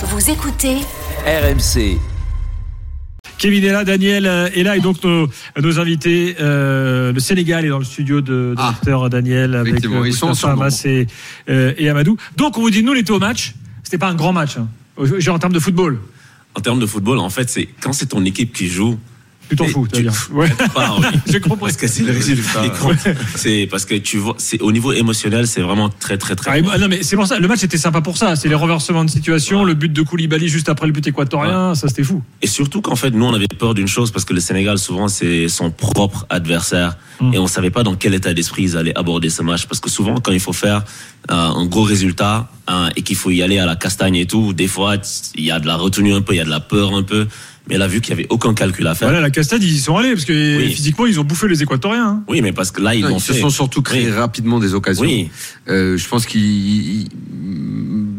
Vous écoutez RMC. Kevin est là, Daniel euh, est là et donc nos, nos invités, euh, le Sénégal est dans le studio de, de Ah. Dr Daniel avec Moustapha ensemble. Hamas et, euh, et Amadou. Donc on vous dit, nous on était au match, c'était pas un grand match, hein. genre en termes de football. En termes de football, en fait, c'est quand c'est ton équipe qui joue. Tu t'en fous, tu. Ouais. Pas envie. J'ai compris. Parce que c'est le résultat. C'est parce que tu vois, c'est au niveau émotionnel, c'est vraiment très très très. Ah, moi- non mais c'est pour ça, le match était sympa pour ça, c'est les renversements de situation, le but de Koulibaly juste après le but équatorien, ça c'était fou. Et surtout qu'en fait, nous, on avait peur d'une chose parce que le Sénégal, souvent, c'est son propre adversaire. Mm. Et on savait pas dans quel état d'esprit ils allaient aborder ce match. Parce que souvent, quand il faut faire euh, un gros résultat hein, et qu'il faut y aller à la castagne et tout, des fois, il y a de la retenue un peu, il y a de la peur un peu. Mais là, vu qu'il y avait aucun calcul à faire. Voilà, la Castade ils y sont allés parce que Oui. physiquement ils ont bouffé les équatoriens. hein. Oui, mais parce que là, ils Non, l'ont ils se sont surtout créés Oui. rapidement des occasions. Oui. Euh, je pense qu'ils ils-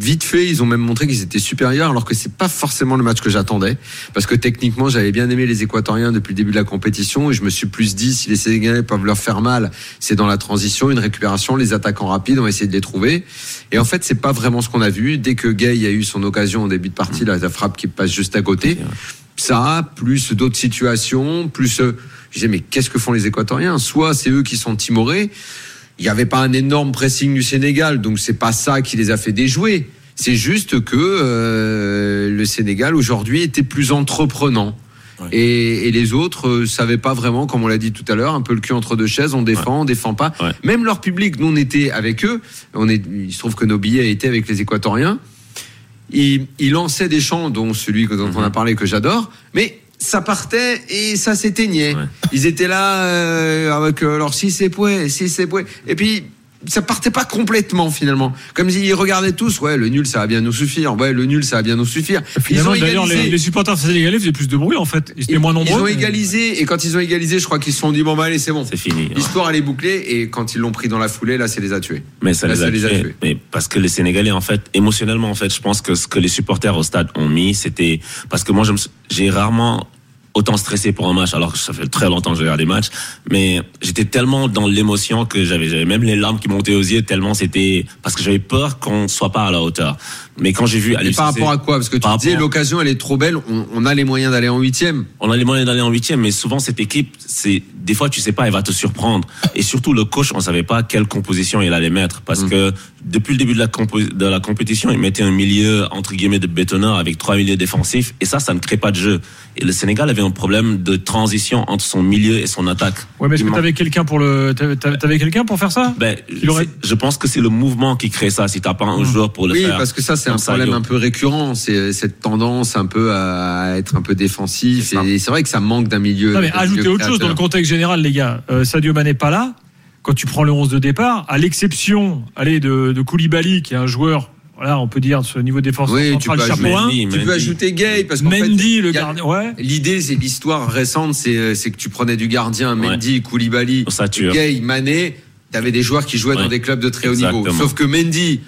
vite fait, ils ont même montré qu'ils étaient supérieurs, alors que c'est pas forcément le match que j'attendais, parce que techniquement, j'avais bien aimé les Équatoriens depuis le début de la compétition, et je me suis plus dit si les Sénégalais peuvent leur faire mal, c'est dans la transition, une récupération, les attaquants rapides, on va essayer de les trouver. Et en fait, c'est pas vraiment ce qu'on a vu. Dès que Gay a eu son occasion en début de partie, là, la frappe qui passe juste à côté, ça, plus d'autres situations, plus. euh, je disais, mais qu'est-ce que font les Équatoriens? Soit c'est eux qui sont timorés. Il n'y avait pas un énorme pressing du Sénégal, donc c'est pas ça qui les a fait déjouer. C'est juste que euh, le Sénégal aujourd'hui était plus entreprenant. Ouais. Et, et les autres euh, savaient pas vraiment, comme on l'a dit tout à l'heure, un peu le cul entre deux chaises, on défend, on défend pas. Ouais. Même leur public, nous on était avec eux, on est, il se trouve que nos billets étaient avec les Équatoriens. Ils, ils lançaient des chants, dont celui que- dont on a parlé que j'adore, mais ça partait et ça s'éteignait. Ouais. Ils étaient là euh, avec euh, leur si c'est pouet, si c'est pouet. Et puis ça partait pas complètement finalement. Comme s'ils regardaient tous, ouais, le nul ça va bien nous suffire. Ouais, le nul ça va bien nous suffire. Finalement, ils ont les, égalisé. les supporters sénégalais faisaient plus de bruit en fait. Ils étaient Ils- moins Ils nombreux. ont mais- égalisé et quand ils ont égalisé, je crois qu'ils se sont dit bon bah allez c'est bon. C'est fini. ouais. L'histoire elle est bouclée et quand ils l'ont pris dans la foulée, là c'est les a tués. Mais ça Là, les ça a, les a tués. tués. Mais parce que les Sénégalais, en fait, émotionnellement, en fait, je pense que ce que les supporters au stade ont mis, c'était parce que moi, j'ai rarement autant stressé pour un match, alors que ça fait très longtemps que je regarde des matchs, mais j'étais tellement dans l'émotion que j'avais, j'avais même les larmes qui montaient aux yeux tellement c'était parce que j'avais peur qu'on soit pas à la hauteur. Mais quand j'ai vu Et par rapport à quoi? Parce que tu disais l'occasion elle est trop belle, on, on a les moyens d'aller en huitième. on a les moyens d'aller en huitième, mais souvent cette équipe, c'est des fois tu sais pas, elle va te surprendre. Et surtout le coach, on savait pas quelle composition il allait mettre, parce Mm. que depuis le début de la, compo- de la compétition, il mettait un milieu entre guillemets de bétonneur avec trois milieux défensifs, et ça, ça ne crée pas de jeu. Et le Sénégal avait un problème de transition entre son milieu et son attaque. Ouais, mais est-ce que t'avais quelqu'un pour le, t'avais- t'avais quelqu'un pour faire ça? Ben, Il aurait- je pense que c'est le mouvement qui crée ça. Si t'as pas un joueur pour le Oui, faire, parce que ça c'est un problème Sadio. un peu récurrent, c'est cette tendance un peu à être un peu défensif. Et c'est vrai que ça manque d'un milieu. Non, mais ajoutez autre chose dans le contexte général, les gars. Euh, Sadio Mané pas là. Quand tu prends le 11 de départ, à l'exception, allez, de, de Koulibaly, qui est un joueur, voilà, on peut dire ce niveau défenseur Oui, tu central, peux chapeau ajouter- 1. Mendy, Tu peux Mendy. ajouter Gay parce qu'en fait, Mendy, le gardien, ouais. L'idée, c'est l'histoire récente, c'est c'est que tu prenais du gardien, Ouais. Mendy, Koulibaly, Ossature. Gay, Mané. T'avais des joueurs qui jouaient Ouais. dans des clubs de très haut niveau. Sauf que Mendy,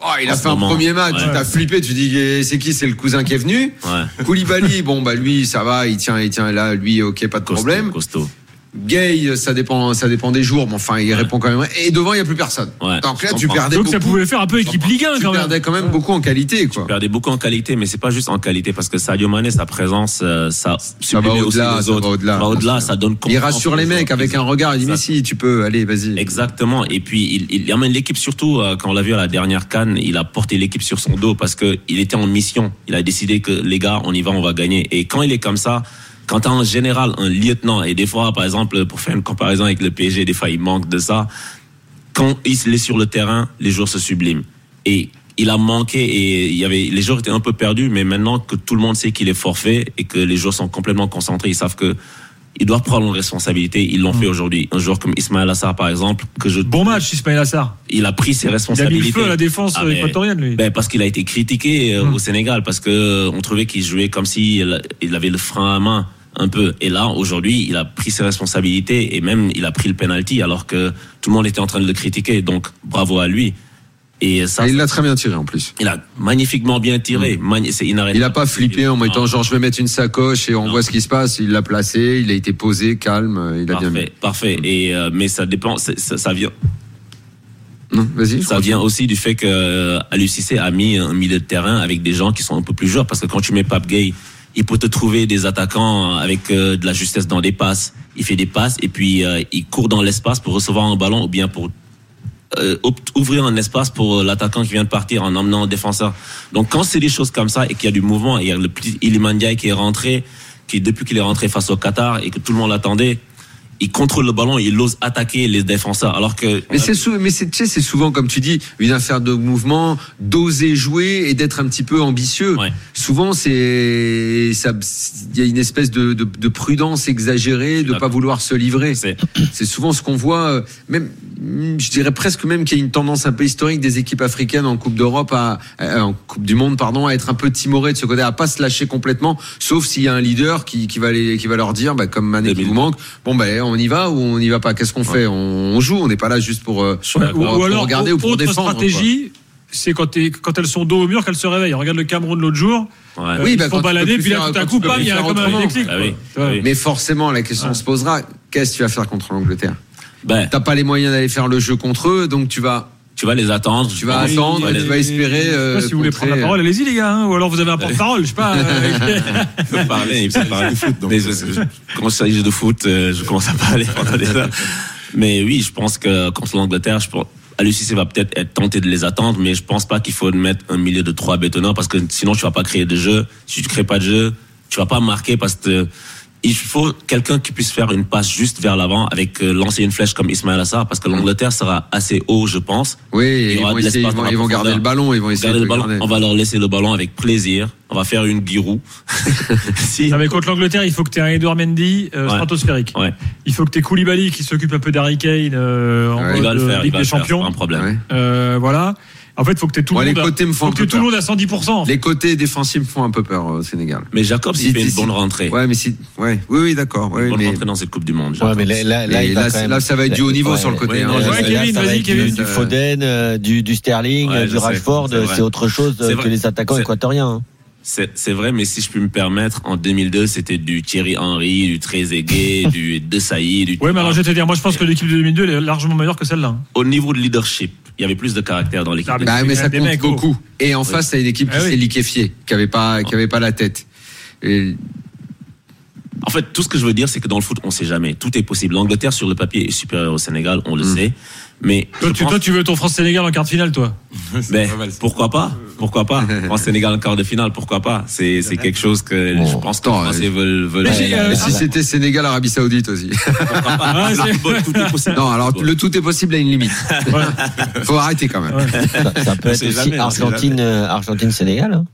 oh, il a En fait un moment, premier match, ouais. t'as flippé, tu dis eh, c'est qui, c'est le cousin qui est venu. Ouais. Koulibaly, bon bah lui, ça va, il tient, il tient là, lui, ok, pas de Costaud, problème. costaud. Gay, ça dépend, ça dépend des jours, mais enfin, il répond quand même. Et devant, il y a plus personne. Ouais, Donc là, tu perdais Donc beaucoup. ça pouvait faire un peu équipe Ligue 1 tu quand même. perdais quand même beaucoup en qualité, quoi. perdait beaucoup en qualité, mais c'est pas juste en qualité parce que Sadio Mané, sa présence, euh, ça sublimait aussi au-delà, ça va au-delà. va au-delà, ça donne Il rassure les mecs avec un regard. Il dit mais si, tu peux, allez, vas-y. Exactement. Et puis il, il amène l'équipe surtout euh, quand on l'a vu à la dernière canne, il a porté l'équipe sur son dos parce que il était en mission. Il a décidé que les gars, on y va, on va gagner. Et quand il est comme ça, quand t'as un général, un lieutenant, et des fois, par exemple, pour faire une comparaison avec le PSG, des fois il manque de ça. Quand il est sur le terrain, les joueurs se subliment. Et il a manqué et il y avait les joueurs étaient un peu perdus, mais maintenant que tout le monde sait qu'il est forfait et que les joueurs sont complètement concentrés, ils savent que ils doivent prendre une responsabilité. Ils l'ont fait aujourd'hui. Un joueur comme Ismaël Assar, par exemple, que je Bon match, Ismaël Assar. il a pris ses Il a mis responsabilités. le feu à la défense Ah, euh, équatorienne, lui. Ben, parce qu'il a été critiqué euh, Hmm. au Sénégal, parce que euh, on trouvait qu'il jouait comme si il avait le frein à main un peu. Et là, aujourd'hui, il a pris ses responsabilités et même il a pris le penalty alors que tout le monde était en train de le critiquer. Donc, bravo à lui. Et ça, Et il l'a très bien tiré en plus. il a magnifiquement bien tiré. C'est inarrêtable. Il a pas flippé en mettant genre je vais mettre une sacoche et on Non. voit ce qui se passe. Il l'a placé, il a été posé, calme, il a bien mis. Parfait, parfait. Et euh, mais ça dépend, ça, ça vient. Non, vas-y. Ça vient aussi du fait que euh, Cissé a mis un milieu de terrain avec des gens qui sont un peu plus joueurs parce que quand tu mets Pape Gay, il peut te trouver des attaquants avec euh, de la justesse dans des passes. Il fait des passes et puis euh, il court dans l'espace pour recevoir un ballon ou bien pour euh, ouvrir un espace pour euh, l'attaquant qui vient de partir en emmenant un défenseur. Donc quand c'est des choses comme ça et qu'il y a du mouvement, il y a le petit Iliman Ndiaye qui est rentré, qui depuis qu'il est rentré face au Qatar et que tout le monde l'attendait, il contrôle le ballon, il ose attaquer les défenseurs alors que Mais c'est sou- mais c'est tu sais, c'est souvent comme tu dis une affaire de mouvement, d'oser jouer et d'être un petit peu ambitieux. Ouais. Souvent c'est ça il y a une espèce de, de, de prudence exagérée, de pas d'accord. vouloir se livrer. c'est souvent ce qu'on voit euh, même mm, je dirais presque même qu'il y a une tendance un peu historique des équipes africaines en Coupe d'Europe à en Coupe du monde pardon à être un peu timorées de ce côté à pas se lâcher complètement sauf s'il y a un leader qui, qui va les, qui va leur dire bah, comme Mané qui 2000. vous manque bon ben on y va ou on n'y va pas? Qu'est-ce qu'on fait? On, on joue on n'est pas là juste pour euh, Ouais, ou, pour- ou pour alors, regarder ou pour autre défendre, stratégie, c'est quand, elles sont dos au mur qu'elles se réveillent. Regarde le Cameroun l'autre jour. ouais. euh, Oui, ils bah, se font balader, puis là, tout à coup, bam, il y a comme un déclic. Ah oui, oui. Mais forcément, la question Ouais. se posera qu'est-ce que tu vas faire contre l'Angleterre? Ben, T'as pas les moyens d'aller faire le jeu contre eux, donc tu vas, tu vas les attendre. tu vas attendre, tu vas tu les- vas espérer. Je sais euh, pas si vous voulez contrer, prendre la parole, allez-y les gars, hein, ou alors vous avez un porte-parole, je sais pas. euh, Il peut parler, il peut parler du foot, donc, Mais euh, je- je- quand il s'agit de foot, euh, je commence à parler pendant des heures. Mais oui, je pense que contre l'Angleterre, je pense, Alucissé va peut-être être tenté de les attendre, mais je pense pas qu'il faut mettre un milieu de trois bétonnants parce que sinon tu vas pas créer de jeu. Si tu crées pas de jeu, tu vas pas marquer parce que il faut quelqu'un qui puisse faire une passe juste vers l'avant avec euh, lancer une flèche comme Ismaël Assar parce que l'Angleterre sera assez haut, je pense. Oui, Il y ils aura vont, essayer, ils l'espace vont, ils vont garder le ballon, ils vont essayer Garder de le ballon, garder. on va leur laisser le ballon avec plaisir. On va faire une Giroud. si. Non, mais contre l'Angleterre, il faut que tu aies un Edouard Mendy euh, Ouais. stratosphérique. Ouais. Il faut que tu aies Koulibaly qui s'occupe un peu d'Harry Kane euh, en Ouais, mode Il va le euh, faire, il Ligue va des le faire, c'est Champions. pas un problème. Ouais. Euh, voilà. En fait, il faut que tu aies tout Bon, le les monde. à- côtés me font faut que tout le peur. monde à 110%. en fait. Les côtés défensifs me font un peu peur au Sénégal. Mais Jacob, Si- s'il fait une bonne rentrée, Ouais, mais si, ouais, oui, oui, d'accord. une Ouais, bonne mais rentrée dans cette Coupe du Monde. Ouais, mais là, là, même- ça va être du haut niveau Ouais, sur le côté. ouais, hein. Ouais, Kevin, vas-y, Kevin. Du, du Foden, euh, du, du Sterling, euh, du Rashford, c'est euh, autre chose euh, que les attaquants équatoriens. hein. C'est vrai, mais si je puis me permettre, en 2002, c'était du Thierry Henry, du Trezeguet, du De Sailly, du. Ouais, mais alors je vais te dire, moi je pense que l'équipe de 2002 elle est largement meilleure que celle-là. hein. Au niveau de leadership, il y avait plus de caractère dans l'équipe. Ah, mais- Bah, mais ça compte mecs, oh. beaucoup. Et en face, t'as une équipe qui Ah oui. s'est liquéfiée, qui avait pas, qui avait pas la tête. Et En fait, tout ce que je veux dire, c'est que dans le foot, on sait jamais. Tout est possible. L'Angleterre, sur le papier, est supérieure au Sénégal, on le Mm. sait. Mais Toi, tu, pense- toi, tu veux ton France-Sénégal en quart de finale, toi C'est Ben, pas mal, ça. pourquoi pas Pourquoi pas En Sénégal en quart de finale, pourquoi pas C'est c'est quelque chose que Bon, je pense que les Français euh, veulent. veulent euh, si c'était Sénégal, Arabie Saoudite aussi. Pourquoi pas Le c'est- football, tout est possible. Non, alors le tout est possible à une limite. Faut arrêter quand même. Ouais. Ça, ça peut être aussi jamais, Argentine, euh, Argentine-Sénégal. hein.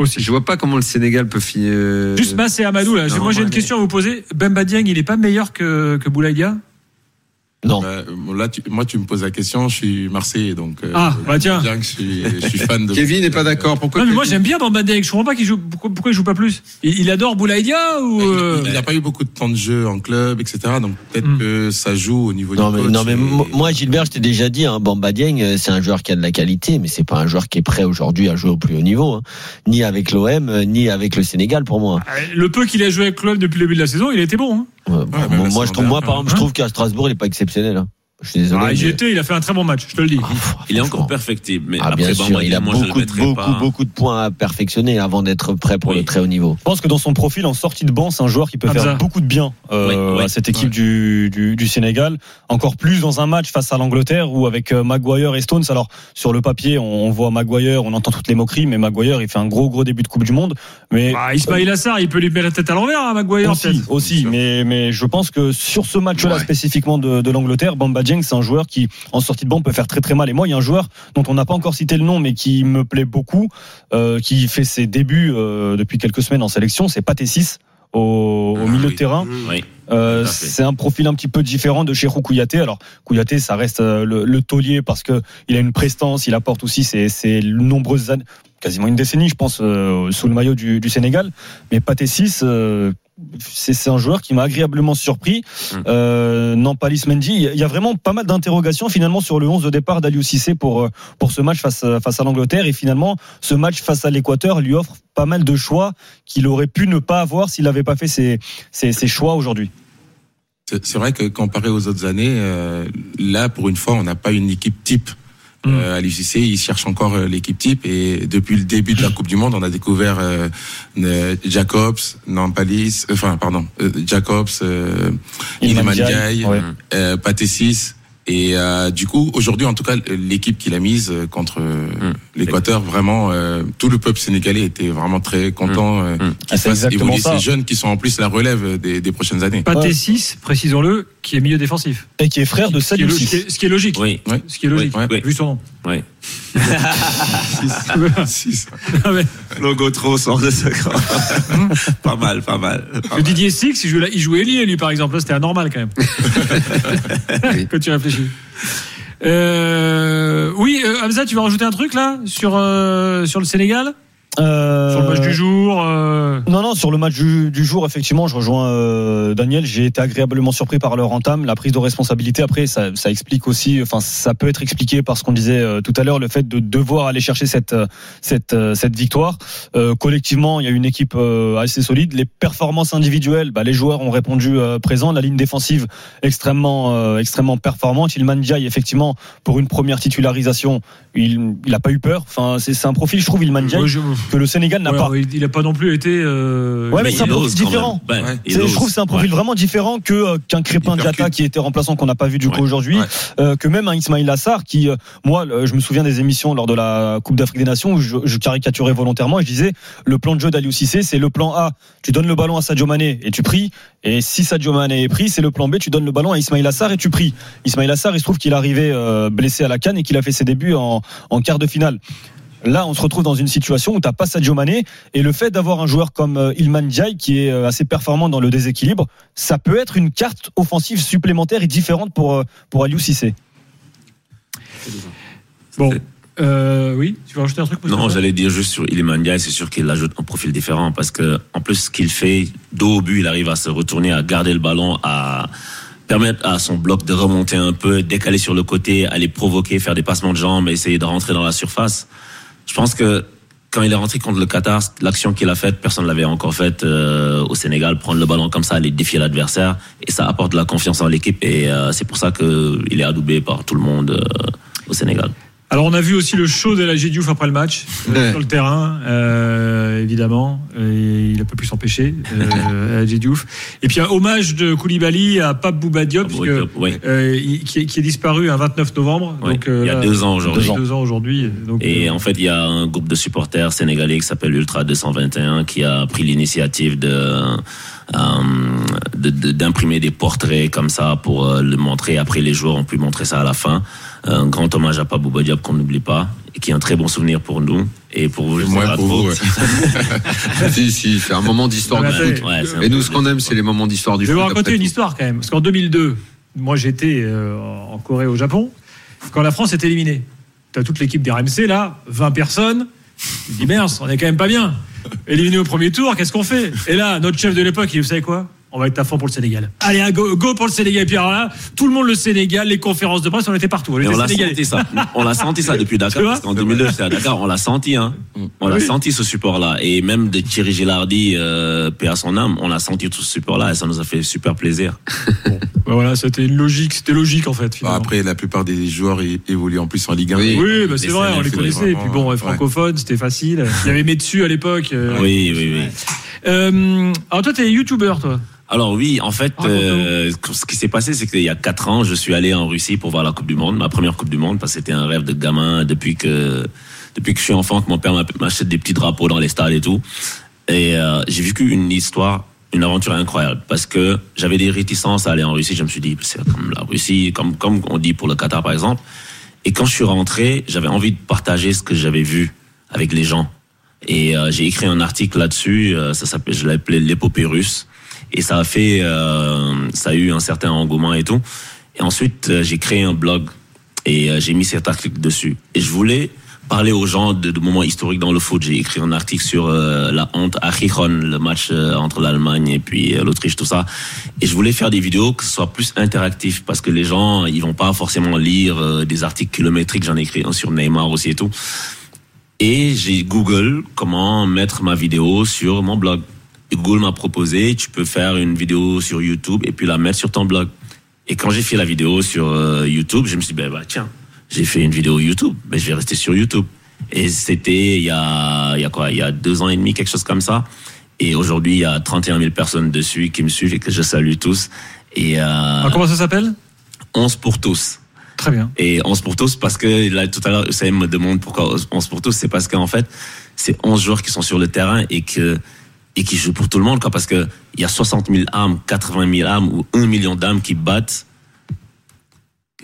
Aussi. Je vois pas comment le Sénégal peut finir. Juste Mass et Amadou, là. Non, moi j'ai une ouais, question à vous poser. Bemba Dieng, il est pas meilleur que, que Boulaïdia Non. Bah, là, tu- moi, tu me poses la question. Je suis Marseillais, donc. euh, Ah, bah tiens. Bien que je suis, je suis fan de. Kevin n'est pas d'accord. Pourquoi Non, mais moi j'aime bien Bemba Dieng. Je comprends pas qu'il joue. Pourquoi, pourquoi il joue pas plus? Il, il adore Boulaïdia ou. euh, Il n'a pas eu beaucoup de temps de jeu en club, etc. Donc peut-être Hmm. que ça joue au niveau Non du mais, coach. non mais et- moi Gilbert je t'ai déjà dit hein, Bamba Dieng euh, c'est un joueur qui a de la qualité mais c'est pas un joueur qui est prêt aujourd'hui à jouer au plus haut niveau hein. ni avec l'OM euh, ni avec le Sénégal pour moi. Le peu qu'il a joué avec le club depuis le début de la saison, il a été bon. Hein. Bon, moi, c'est je trouve moi par bien. exemple je trouve qu'à Strasbourg il est pas exceptionnel. hein. Je suis désolé. Ah, mais- j'y étais, il a fait un très bon match, je te le dis. Ah, Il est encore perfectible, mais Ah, après bien Bamba sûr, il a moi, beaucoup, beaucoup, pas. beaucoup de points à perfectionner avant d'être prêt pour Oui. le très haut niveau. Je pense que dans son profil en sortie de banc, c'est un joueur qui peut Hamza. faire beaucoup de bien euh, Oui, oui. à cette équipe du, du, du Sénégal. Encore plus dans un match face à l'Angleterre ou avec euh, Maguire et Stones. Alors sur le papier, on, on voit Maguire, on entend toutes les moqueries, mais Maguire il fait un gros gros début de Coupe du Monde. Mais Bah, Ismail Assar, il peut lui mettre la tête à l'envers à Maguire. aussi, aussi, mais mais je pense que sur ce match-là Ouais. spécifiquement de, de l'Angleterre, Bamba Dieng, c'est un joueur qui en sortie de banc peut faire très très mal. Et moi, il y a un joueur dont on n'a pas encore cité le nom, mais qui me plaît beaucoup, euh, qui fait ses débuts euh, depuis quelques semaines en sélection, c'est Pathé 6 au, au Ah, milieu oui. de terrain. Oui. Euh, c'est un profil un petit peu différent de Cheikhou Kouyaté. Alors Kouyaté, ça reste euh, le, le taulier parce que il a une prestance, il apporte aussi ses, ses nombreuses années, quasiment une décennie, je pense, euh, sous le maillot du, du Sénégal. Mais Pathé 6, euh, c'est un joueur qui m'a agréablement surpris. Mm. Euh, Nampalis Mendy, il y a- vraiment pas mal d'interrogations finalement sur le 11 de départ d'Aliou Cissé pour euh, pour ce match face à- face à l'Angleterre et finalement ce match face à l'Équateur lui offre pas mal de choix qu'il aurait pu ne pas avoir s'il n'avait pas fait ses, ses, ses choix aujourd'hui. C'est c'est vrai que comparé aux autres années, euh, là, pour une fois, on n'a pas une équipe type. Euh, à l'UCC, ils cherchent encore euh, l'équipe type et depuis le début de la Coupe du Monde, on a découvert euh, euh, Jacobs, Nampalis, enfin pardon, euh, Jacobs, euh, Ndiaye, ouais. euh, Patesis. Et euh, du coup, aujourd'hui, en tout cas, l'équipe qu'il a mise euh, contre euh, l'Équateur, vraiment, euh, tout le peuple sénégalais était vraiment très content euh, Mm. qu'il Ah, fasse exactement évoluer ça. ces jeunes qui sont en plus la relève des, des prochaines années. Pathé 6, précisons-le, qui est milieu défensif. Et qui est frère de Ce qui est, Sadio ce qui est- logique. Oui. Ce qui est logique, ouais. vu son nom. Oui. Six. Ah ouais. Logo trop sort de ce camp. pas mal, pas mal. pas Le mal. Didier Six, il jouait, il jouait lui, par exemple. Là, C'était anormal, quand même. Quand tu réfléchis. Euh, oui, euh, Hamza, tu vas rajouter un truc, là, sur, euh, sur le Sénégal? Euh, Sur le match du jour euh, Non, non, sur le match du, du jour, effectivement, je rejoins euh, Daniel. J'ai été agréablement surpris par leur entame, la prise de responsabilité. Après, ça, ça explique aussi, enfin, ça peut être expliqué par ce qu'on disait euh, tout à l'heure, le fait de devoir aller chercher cette euh, cette euh, cette victoire. Euh, collectivement, il y a une équipe euh, assez solide. Les performances individuelles, bah, les joueurs ont répondu euh, présent. La ligne défensive extrêmement euh, extrêmement performante. Ilman Ndiaye, effectivement, pour une première titularisation, il il a pas eu peur. Enfin, c'est c'est un profil, je trouve, Ilman je- que le Sénégal n'a ouais, pas. il a pas non plus été. euh, Ouais, mais c'est un profil différent. Ben, je trouve que c'est un profil Ouais. vraiment différent que euh, qu'un Crépin percute. qui était remplaçant qu'on n'a pas vu du coup Ouais. aujourd'hui, Ouais. euh, que même un Ismail Assar qui, euh, moi, je me souviens des émissions lors de la Coupe d'Afrique des Nations où je, je caricaturais volontairement et je disais le plan de jeu d'Aliou Cissé, c'est le plan A, tu donnes le ballon à Sadio Mané et tu pries, et si Sadio Mané est pris, c'est le plan B, tu donnes le ballon à Ismail Assar et tu pries. Ismail Assar, il se trouve qu'il est arrivé euh, blessé à la canne et qu'il a fait ses débuts en, en quart de finale. Là, on se retrouve dans une situation où t'as pas Sadio Mané et le fait d'avoir un joueur comme euh, Ilman Ndiaye qui est euh, assez performant dans le déséquilibre, ça peut être une carte offensive supplémentaire et différente pour euh, pour Aliou Cissé. Bon. Euh, oui, tu veux rajouter un truc Non, j'allais dire juste sur Iliman Ndiaye, c'est sûr qu'il ajoute un profil différent parce que, en plus, ce qu'il fait, dos au but, il arrive à se retourner, à garder le ballon, à permettre à son bloc de remonter un peu, décaler sur le côté, aller provoquer, faire des passements de jambes, essayer de rentrer dans la surface. Je pense que quand il est rentré contre le Qatar, l'action qu'il a faite, personne ne l'avait encore faite euh, au Sénégal, prendre le ballon comme ça, aller défier l'adversaire, et ça apporte de la confiance en l'équipe, et euh, c'est pour ça qu'il est adoubé par tout le monde euh, au Sénégal. Alors on a vu aussi le show de la Diouf après le match euh, Ouais. sur le terrain, euh, évidemment. Et il a pas pu s'empêcher, euh, Diouf. Et puis un hommage de Koulibaly à Pape Bouba Diop, Ah, puisque, Diop, oui. euh, qui, est, qui est disparu un 29 novembre. Donc, il y a là, deux ans aujourd'hui. Deux ans, deux ans aujourd'hui. Donc, Et en fait, il y a un groupe de supporters sénégalais qui s'appelle Ultra 221 qui a pris l'initiative de de- de- d'imprimer des portraits comme ça pour le montrer. Après, les joueurs ont pu montrer ça à la fin. Un grand hommage à Pabou Diop qu'on n'oublie pas et qui est un très bon souvenir pour nous et pour vous. je pas pour vous, ouais. si, si, c'est un moment d'histoire du foot. Ouais, Et nous, ce qu'on aime, c'est les moments d'histoire du Je vais foot. vous raconter une tout. histoire quand même. Parce qu'en 2002, moi j'étais euh, en Corée, au Japon, quand la France est éliminée. Tu as toute l'équipe des RMC là, 20 personnes. Je dis merde, on est quand même pas bien. Éliminé au premier tour, qu'est-ce qu'on fait? Et là, notre chef de l'époque, il dit, vous savez quoi? On va être à fond pour le Sénégal. Allez, un go, go pour le Sénégal. Et puis alors là, tout le monde le Sénégal, les conférences de presse, on était partout. On était on l'a senti ça. On l'a senti ça depuis Dakar. Parce qu'en 2002, j'étais à Dakar. On l'a senti, hein. On l'a Oui. senti ce support-là. Et même de Thierry Gilardi, euh, paix à son âme, on a senti tout ce support-là et ça nous a fait super plaisir. Bah voilà, c'était logique, c'était logique en fait. Bon, finalement. après, la plupart des joueurs évoluent en plus en Ligue 1. Oui. oui, bah, c'est vrai, on les connaissait. Et puis bon, ouais, francophone, c'était facile. Il y avait Metsu à l'époque. euh, Oui, oui, oui. Euh, alors toi, t'es youtubeur, toi. Alors oui, en fait, Raconte-nous. euh, ce qui s'est passé, c'est qu'il y a quatre ans, je suis allé en Russie pour voir la Coupe du Monde, ma première Coupe du Monde, parce que c'était un rêve de gamin depuis que depuis que je suis enfant, que mon père m'a- m'achète des petits drapeaux dans les stades et tout. Et euh, j'ai vécu une histoire, une aventure incroyable, parce que j'avais des réticences à aller en Russie. Je me suis dit, c'est comme la Russie, comme comme on dit pour le Qatar par exemple. Et quand je suis rentré, j'avais envie de partager ce que j'avais vu avec les gens. Et euh, j'ai écrit un article là-dessus. euh, ça s'appelle, je l'ai appelé l'épopée russe. Et ça a fait, euh, ça a eu un certain engouement et tout. Et ensuite, euh, j'ai créé un blog et euh, j'ai mis cet article dessus. Et je voulais parler aux gens de, moments historiques dans le foot. J'ai écrit un article sur euh, la honte à Gijón, le match entre l'Allemagne et puis l'Autriche, tout ça. Et je voulais faire des vidéos que ce soit plus interactif parce que les gens, ils vont pas forcément lire des articles kilométriques. J'en ai écrit un sur Neymar aussi et tout. Et j'ai Google comment mettre ma vidéo sur mon blog. Google m'a proposé, tu peux faire une vidéo sur YouTube et puis la mettre sur ton blog. Et quand j'ai fait la vidéo sur euh, YouTube, je me suis dit, ben, bah, tiens, j'ai fait une vidéo YouTube, ben, je vais rester sur YouTube. Et c'était il y a, il y a quoi, il y a deux ans et demi, quelque chose comme ça. Et aujourd'hui, il y a 31 000 personnes dessus qui me suivent et que je salue tous. Et euh, Ah, comment ça s'appelle? 11 pour tous. Très bien. Et 11 pour tous, parce que là, tout à l'heure, Usain me demande pourquoi 11 pour tous, c'est parce qu'en fait, c'est 11 joueurs qui sont sur le terrain et que et qui jouent pour tout le monde, quoi, parce que il y a 60 000 âmes, 80 000 âmes ou 1 million d'âmes qui battent.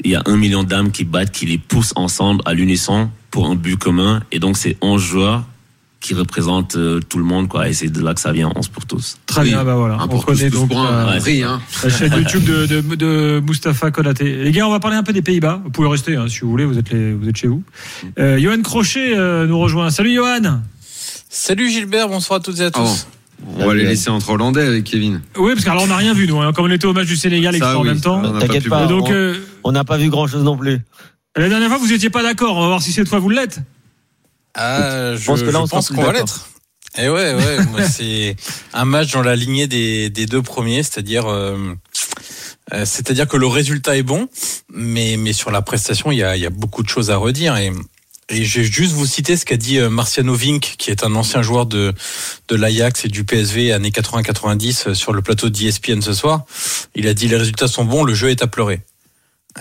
Il y a 1 million d'âmes qui battent, qui les poussent ensemble à l'unisson pour un but commun. Et donc, c'est 11 joueurs qui représentent euh, tout le monde, quoi. Et c'est de là que ça vient, 11 pour tous. Très Oui. bien, bah voilà. Un On pour tous, connaît tous donc pour un, un prix, hein. la chaîne YouTube de, de, de Mustapha Konaté. Les gars, on va parler un peu des Pays-Bas. Vous pouvez rester hein, si vous voulez, vous êtes, les, vous êtes chez vous. Euh, Johan Crochet euh, nous rejoint. Salut Johan Salut Gilbert, bonsoir à toutes et à Ah tous. On va les laisser entre Hollandais avec Kevin. Oui, parce qu'alors on n'a rien vu, nous. hein. Comme on était au match du Sénégal et c'était en oui, même temps. ça, on n'a T'inquiète pas, donc, on- euh, On n'a pas vu grand chose non plus. la dernière fois, vous n'étiez pas d'accord. On va voir si cette fois vous l'êtes. Ah, je, pense que là, on je pense sera qu'on va l'être. Et ouais, ouais, moi, c'est un match dans la lignée des, des deux premiers, c'est-à-dire, euh, euh, c'est-à-dire que le résultat est bon, mais mais sur la prestation, il y a, il y a beaucoup de choses à redire et et je vais juste vous citer ce qu'a dit euh, Marciano Vink, qui est un ancien joueur de de l'Ajax et du PSV années 80-90 euh, sur le plateau d'ESPN ce soir. Il a dit les résultats sont bons, le jeu est à pleurer.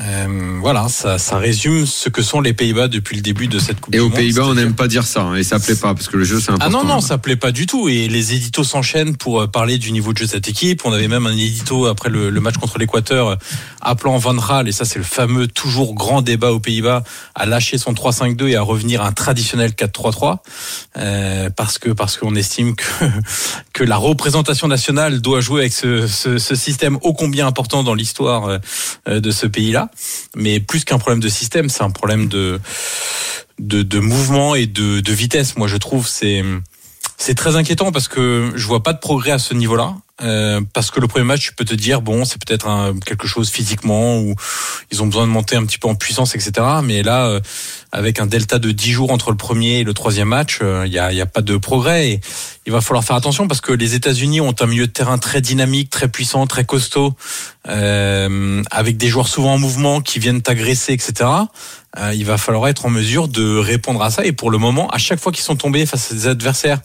Euh, voilà, ça, ça résume ce que sont les Pays-Bas depuis le début de cette Coupe Et du aux Monde. Pays-Bas, on n'aime pas dire ça, hein, et ça plaît pas, parce que le jeu, c'est ah important. non, non, ça plaît pas du tout. Et les éditos s'enchaînent pour euh, parler du niveau de jeu de cette équipe. On avait même un édito après le, le match contre l'Équateur euh, appelant Van Raal, et ça c'est le fameux toujours grand débat aux Pays-Bas, à lâcher son 3-5-2 et à revenir à un traditionnel 4-3-3. Euh, parce que parce qu'on estime que, que la représentation nationale doit jouer avec ce, ce, ce système ô combien important dans l'histoire de ce pays-là. Mais plus qu'un problème de système, c'est un problème de mouvement et de, de vitesse. Moi, je trouve c'est c'est très inquiétant parce que je vois pas de progrès à ce niveau-là. Euh, parce que le premier match, tu peux te dire bon, c'est peut-être quelque chose physiquement ou ils ont besoin de monter un petit peu en puissance, etc. Mais là, euh, avec un delta de 10 jours entre le premier et le troisième match, euh, il y, a, il y a pas de progrès. Et il va falloir faire attention parce que les États-Unis ont un milieu de terrain très dynamique, très puissant, très costaud, euh, avec des joueurs souvent en mouvement qui viennent t'agresser, etc. Euh, il va falloir être en mesure de répondre à ça. Et pour le moment, à chaque fois qu'ils sont tombés face à des adversaires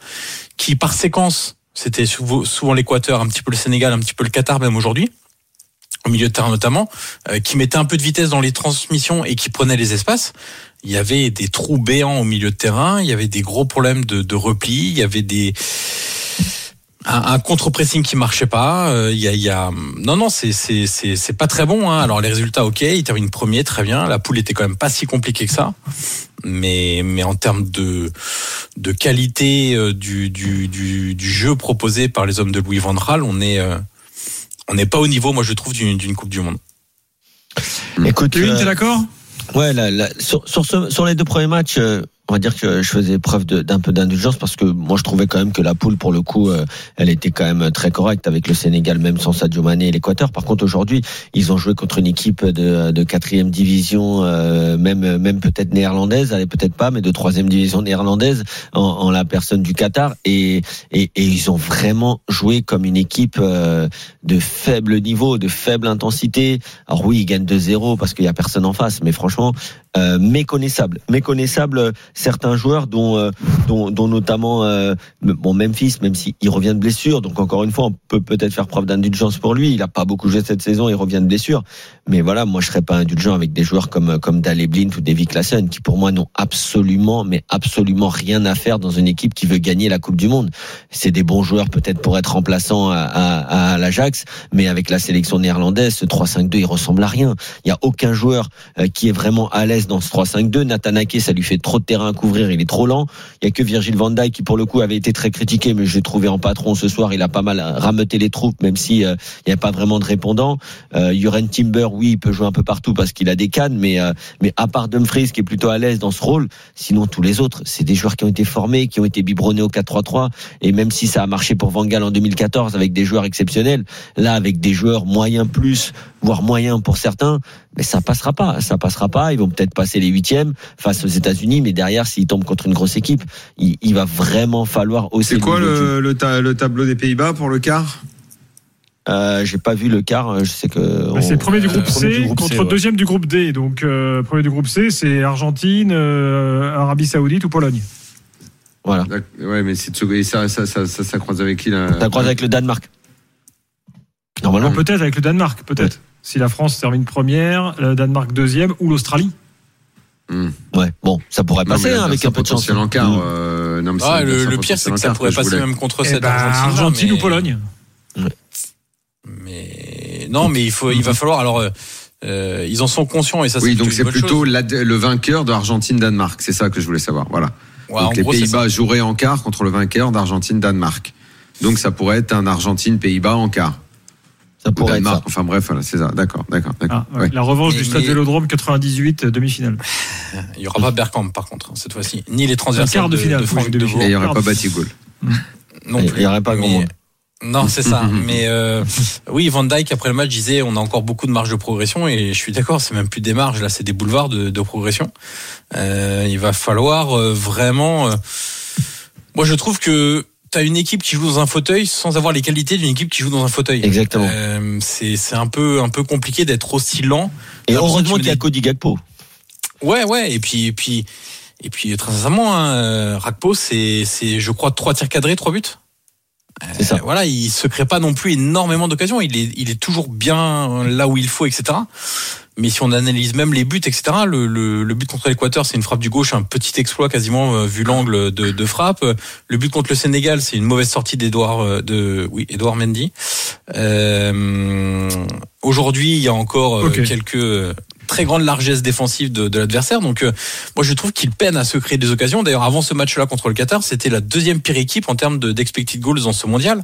qui, par séquence, c'était souvent, l'Équateur, un petit peu le Sénégal, un petit peu le Qatar même aujourd'hui, au milieu de terrain notamment, euh, qui mettaient un peu de vitesse dans les transmissions et qui prenaient les espaces. Il y avait des trous béants au milieu de terrain, il y avait des gros problèmes de, de repli, il y avait des un, un contre-pressing qui marchait pas. euh, Il y a, il y a, non, non, c'est c'est c'est c'est pas très bon. Hein. Alors les résultats, ok, il termine premier, très bien. La poule était quand même pas si compliquée que ça, mais mais en termes de de qualité euh, du du du, du jeu proposé par les hommes de Louis Van Gaal, on est euh, on n'est pas au niveau, moi je trouve, d'une d'une Coupe du Monde. Écoute, Kevin, euh, t'es d'accord? Ouais, là, là, sur, sur, ce- sur les deux premiers matchs, euh, on va dire que je faisais preuve d'un peu d'indulgence parce que moi je trouvais quand même que la poule pour le coup euh, elle était quand même très correcte avec le Sénégal même sans Sadio Mané et l'Équateur. Par contre aujourd'hui ils ont joué contre une équipe de, quatrième division euh, même même peut-être néerlandaise, allez peut-être pas mais de troisième division néerlandaise en, la personne du Qatar et ils ont vraiment joué comme une équipe euh, de faible niveau, de faible intensité. Alors oui ils gagnent 2-0 parce qu'il y a personne en face mais franchement euh, méconnaissable, méconnaissable euh, certains joueurs dont euh, dont, dont notamment euh, bon Memphis même s'il revient de blessure donc encore une fois on peut peut-être faire preuve d'indulgence pour lui. Il a pas beaucoup joué cette saison il revient de blessure. Mais voilà moi je serais pas indulgent avec des joueurs comme comme Dale Blind ou Davy Klassen qui pour moi n'ont absolument mais absolument rien à faire dans une équipe qui veut gagner la Coupe du Monde. C'est des bons joueurs peut-être pour être remplaçants à, à, à l'Ajax mais avec la sélection néerlandaise ce 3-5-2 il ressemble à rien. Il y a aucun joueur euh, qui est vraiment à l'aise dans ce 3-5-2. Nathan Ake, ça lui fait trop de terrain à couvrir, il est trop lent. Il y a que Virgil van Dijk qui pour le coup avait été très critiqué, mais je trouvé en patron ce soir. Il a pas mal rameuté les troupes, même si euh, il n'y a pas vraiment de répondant. Euh, Juren Timber, oui, il peut jouer un peu partout parce qu'il a des cannes, mais euh, mais à part Dumfries qui est plutôt à l'aise dans ce rôle, sinon tous les autres, c'est des joueurs qui ont été formés, qui ont été biberonnés au 4-3-3. Et même si ça a marché pour Van Gaal en 2014 avec des joueurs exceptionnels, là avec des joueurs moyens plus, voire moyens pour certains, mais ça passera pas. Ça passera pas. Ils vont peut-être passer les huitièmes face aux États-Unis, mais derrière, s'ils tombent contre une grosse équipe, il, il va vraiment falloir aussi. C'est quoi le, le, ta- le tableau des Pays-Bas pour le quart? Euh, J'ai pas vu le quart. Je sais que. Bah, c'est premier du euh, groupe premier C du groupe contre C, ouais. deuxième du groupe D. Donc, euh, premier du groupe C, c'est Argentine, euh, Arabie Saoudite ou Pologne. Voilà. Ouais, mais c'est ça, ça, ça, ça, ça croise avec qui là? Ça croise avec le Danemark. Normalement. Peut-être avec le Danemark, peut-être. Si la France termine première, le Danemark deuxième ou l'Australie. Hmm. Ouais. Bon, ça pourrait passer là, hein, avec un peu de chance. potentiel en quart. Euh, non, mais Ah, le, pire, c'est que ça pourrait passer voulais. même contre Eh cette ben, Argentine. Argentine ou Pologne. Mais non, mais il faut, il va falloir. Alors, euh, euh, ils en sont conscients et ça. Oui, donc c'est plutôt le vainqueur de Argentine-Danemark. C'est ça que je voulais savoir. Voilà. Ouais, donc en les. Pays-Bas joueraient en quart contre le vainqueur d'Argentine-Danemark. Donc ça pourrait être un Argentine-Pays-Bas en quart. Ça Ou pourrait être Danemark. ça. Enfin bref, voilà, c'est ça. D'accord, d'accord, d'accord. Ah, ouais. La revanche Mais- du Stade mais- Vélodrome 98, euh, demi-finale. Il y aura pas Bergkamp par contre cette fois-ci, ni les transversales quart de finale, faut Franck de. Et il n'y aurait Pardon. pas Batigol. non Il y aurait pas grand Mais- monde. Non, c'est ça. Mais euh, oui, Van Dyke après le match disait on a encore beaucoup de marge de progression et je suis d'accord, c'est même plus des marges là, c'est des boulevards de, de progression. Euh, il va falloir euh, vraiment. euh, Moi, je trouve que tu as une équipe qui joue dans un fauteuil sans avoir les qualités d'une équipe qui joue dans un fauteuil. Exactement. Euh, c'est c'est un peu un peu compliqué d'être aussi lent. Et heureusement qu'il y a Cody Gagpo. Ouais, ouais. Et puis et puis et puis très sincèrement, hein, euh, Rakpo, c'est c'est je crois trois tirs cadrés, trois buts. C'est ça. Euh, voilà, il se crée pas non plus énormément d'occasions. Il est, il est toujours bien là où il faut, etc. Mais si on analyse même les buts, etc. Le, le, le but contre l'Équateur, c'est une frappe du gauche, un petit exploit quasiment euh, vu l'angle de, de frappe. Le but contre le Sénégal, c'est une mauvaise sortie d'Edouard, euh, de oui, Edouard Mendy. Euh, Aujourd'hui, il y a encore euh, quelques très grandes largesses défensives de, de l'adversaire. Donc, euh, moi, je trouve qu'il peine à se créer des occasions. D'ailleurs, avant ce match-là contre le Qatar, c'était la deuxième pire équipe en termes de- d'expected goals dans ce mondial.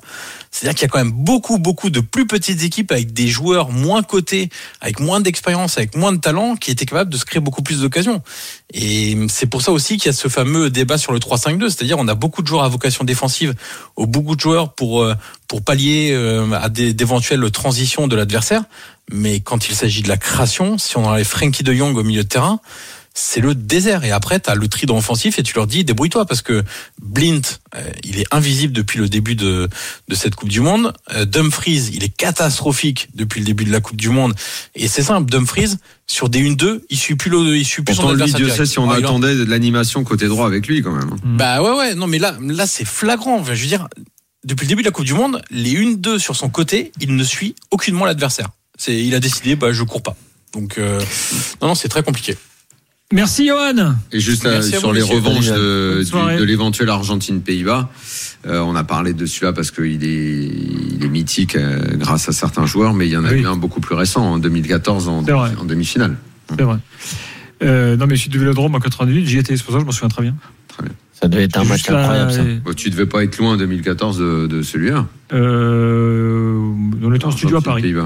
C'est-à-dire qu'il y a quand même beaucoup, beaucoup de plus petites équipes avec des joueurs moins cotés, avec moins d'expérience, avec moins de talent, qui étaient capables de se créer beaucoup plus d'occasions. Et c'est pour ça aussi qu'il y a ce fameux débat sur le 3-5-2. C'est-à-dire, on a beaucoup de joueurs à vocation défensive, ou beaucoup de joueurs pour, euh, pour pallier euh, à d'éventuelles transitions de l'adversaire. Mais quand il s'agit de la création, si on enlève Frankie de Jong au milieu de terrain, c'est le désert. Et après, tu as le trident offensif et tu leur dis débrouille-toi parce que Blint, euh, il est invisible depuis le début de, de cette Coupe du Monde. Euh, Dumfries, il est catastrophique depuis le début de la Coupe du Monde. Et c'est simple, Dumfries, sur des 1-2, il suit plus, le, il suit plus son Pourtant, lui, adversaire Dieu sait si on en- attendait de l'animation côté droit avec lui quand même. hein. bah ouais, ouais, non, mais là, là c'est flagrant. Enfin, je veux dire, depuis le début de la Coupe du Monde, les 1-2 sur son côté, il ne suit aucunement l'adversaire. C'est, il a décidé, bah, je cours pas. Donc, euh, non, non, c'est très compliqué. Merci Johan. Et juste euh, à sur vous, les revanches de, soirée. de l'éventuel Argentine-Pays-Bas, euh, on a parlé de celui-là parce qu'il est, il est mythique euh, grâce à certains joueurs, mais il y en a Oui. eu un beaucoup plus récent, en 2014, en, demi-finale. C'est vrai. Euh, non, mais je suis du Vélodrome en 98, j'y étais, c'est pour ça que je m'en souviens très bien. Ça devait être un match incroyable, ça. Bon, tu devais pas être loin en 2014 de, de celui-là. Euh, on était en studio à Paris. Ouais.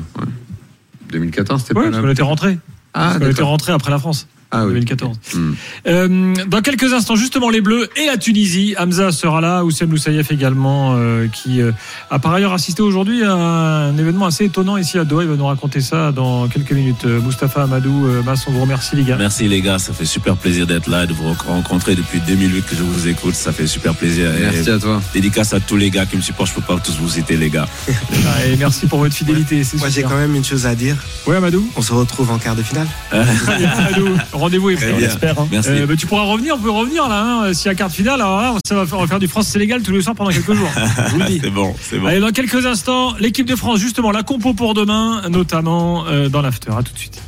2014, c'était Oui, pas parce qu'on était rentré. Ah, Parce qu'on était rentré après la France. Ah oui. 2014. Hmm. Euh, dans quelques instants, justement, les Bleus et la Tunisie. Hamza sera là, Oussem Loussaïef également, euh, qui euh, a par ailleurs assisté aujourd'hui à un événement assez étonnant ici à Doha. Il va nous raconter ça dans quelques minutes. Mustapha Amadou, euh, Mas, on vous remercie les gars. Merci les gars, ça fait super plaisir d'être là et de vous rencontrer depuis 2008 que je vous écoute. Ça fait super plaisir. Et Merci à toi. dédicace à tous les gars qui me supportent. Je peux pas tous vous citer les gars. Ah, Et merci pour votre fidélité. Moi, j'ai quand même une chose à dire. Ouais, Amadou. On se retrouve en quart de finale. Très bien, Amadou. Rendez-vous est pris. bien. J'espère. hein. Merci. Euh, bah, tu pourras revenir, on peut revenir là. Hein, S'il y a quart de finale, alors là, ça va faire, on va faire du France-Sénégal tous les soirs pendant quelques jours. C'est bon, c'est bon. Allez, dans quelques instants, l'équipe de France, justement, la compo pour demain, notamment euh, dans l'after. À tout de suite.